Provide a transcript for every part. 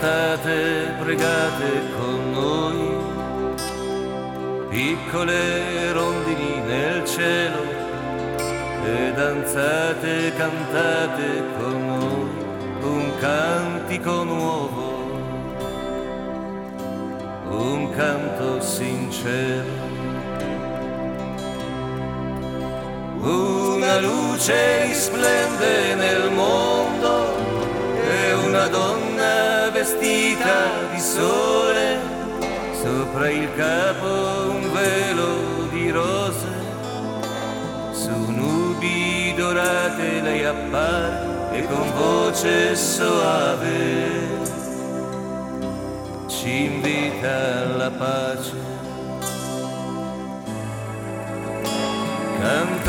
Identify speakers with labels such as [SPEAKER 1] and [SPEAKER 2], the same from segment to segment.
[SPEAKER 1] cantate con noi, piccole rondini nel cielo, e danzate, cantate con noi un cantico nuovo, un canto sincero. Una luce risplende nel mondo e una donna vestita di sole, sopra il capo un velo di rose, su nubi dorate lei appare e con voce soave ci invita alla pace. Cantate,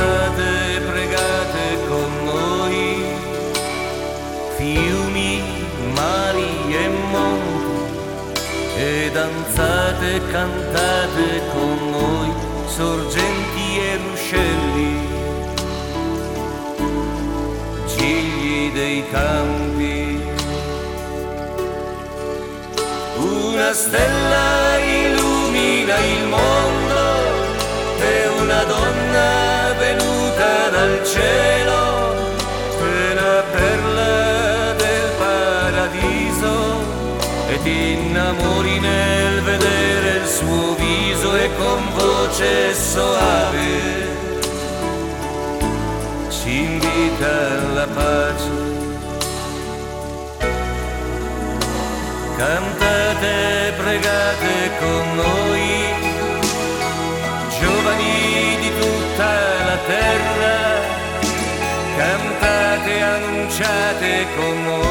[SPEAKER 1] danzate, cantate con noi, sorgenti e ruscelli, gigli dei campi. Una stella illumina il mondo e una donna venuta dal cielo e ti innamori nel vedere il suo viso e con voce soave. Ci invita alla pace. Cantate, pregate con noi giovani di tutta la terra, cantate, annunciate con noi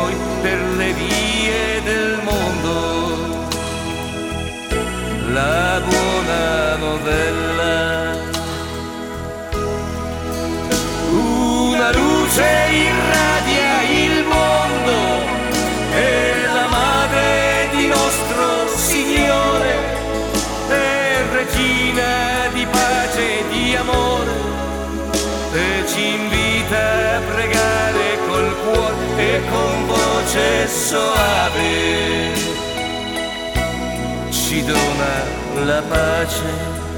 [SPEAKER 1] e con voce soave. Ci dona la pace